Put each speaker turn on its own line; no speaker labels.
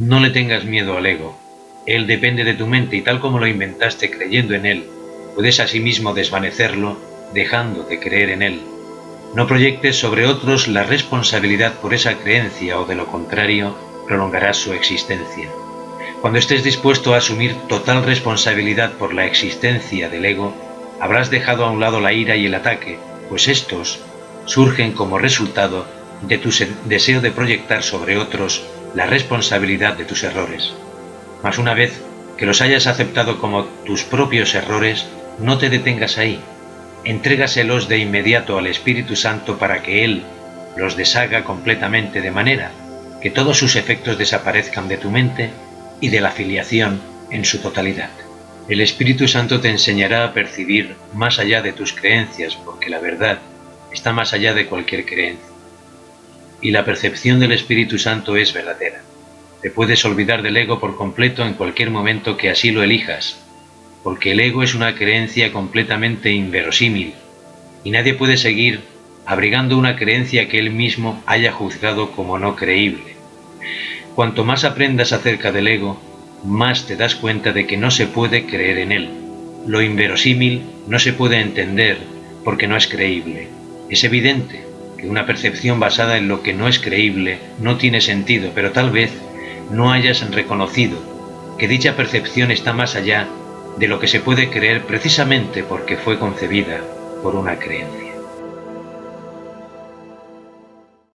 No le tengas miedo al ego. Él depende de tu mente y tal como lo inventaste creyendo en él, puedes asimismo desvanecerlo dejando de creer en él. No proyectes sobre otros la responsabilidad por esa creencia o de lo contrario prolongarás su existencia. Cuando estés dispuesto a asumir total responsabilidad por la existencia del ego, habrás dejado a un lado la ira y el ataque, pues estos surgen como resultado de tu deseo de proyectar sobre otros la responsabilidad de tus errores. Mas una vez que los hayas aceptado como tus propios errores, no te detengas ahí. Entrégaselos de inmediato al Espíritu Santo para que Él los deshaga completamente de manera que todos sus efectos desaparezcan de tu mente y de la filiación en su totalidad. El Espíritu Santo te enseñará a percibir más allá de tus creencias, porque la verdad está más allá de cualquier creencia. Y la percepción del Espíritu Santo es verdadera. Te puedes olvidar del ego por completo en cualquier momento que así lo elijas, porque el ego es una creencia completamente inverosímil, y nadie puede seguir abrigando una creencia que él mismo haya juzgado como no creíble. Cuanto más aprendas acerca del ego, más te das cuenta de que no se puede creer en él. Lo inverosímil no se puede entender porque no es creíble. Es evidente que una percepción basada en lo que no es creíble no tiene sentido, pero tal vez no hayas reconocido que dicha percepción está más allá de lo que se puede creer precisamente porque fue concebida por una creencia.